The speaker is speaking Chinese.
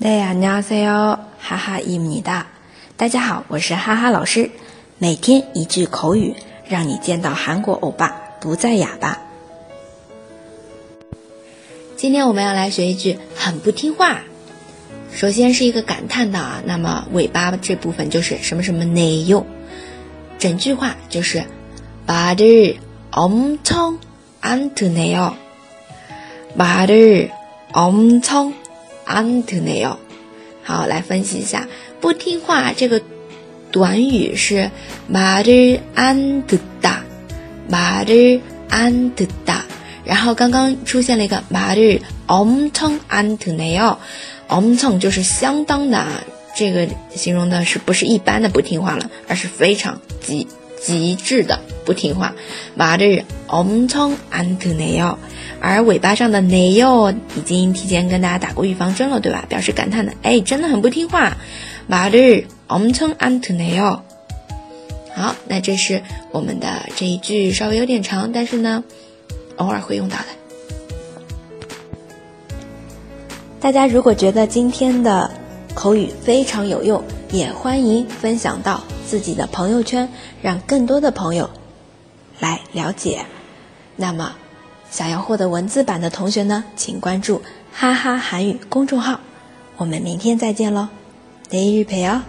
네 안녕하세요， 哈哈伊米哒。大家好，我是哈哈老师。每天一句口语，让你见到韩国欧巴不再哑巴。今天我们要来学一句很不听话。首先是一个感叹的啊，那么尾巴这部分就是什么什么内用。整句话就是말을엄청안듣네 요。 말을엄청 安特内哦，好，来分析一下不听话这个短语是马日安德达，马日安德达，然后刚刚出现了一个马日엄청安特内哦，엄청就是相当的啊，这个形容的是不是一般的不听话了，而是非常极极致的 不听话，马日엄청安特内哦。而尾巴上的内哟已经提前跟大家打过预防针了，对吧？表示感叹的，哎，真的很不听话。马日엄청안듣네 요。 好，那这是我们的这一句，稍微有点长，但是呢，偶尔会用到的。大家如果觉得今天的口语非常有用，也欢迎分享到自己的朋友圈，让更多的朋友 来了解。那么想要获得文字版的同学呢请关注哈哈韩语公众号。我们明天再见喽得一日陪哦。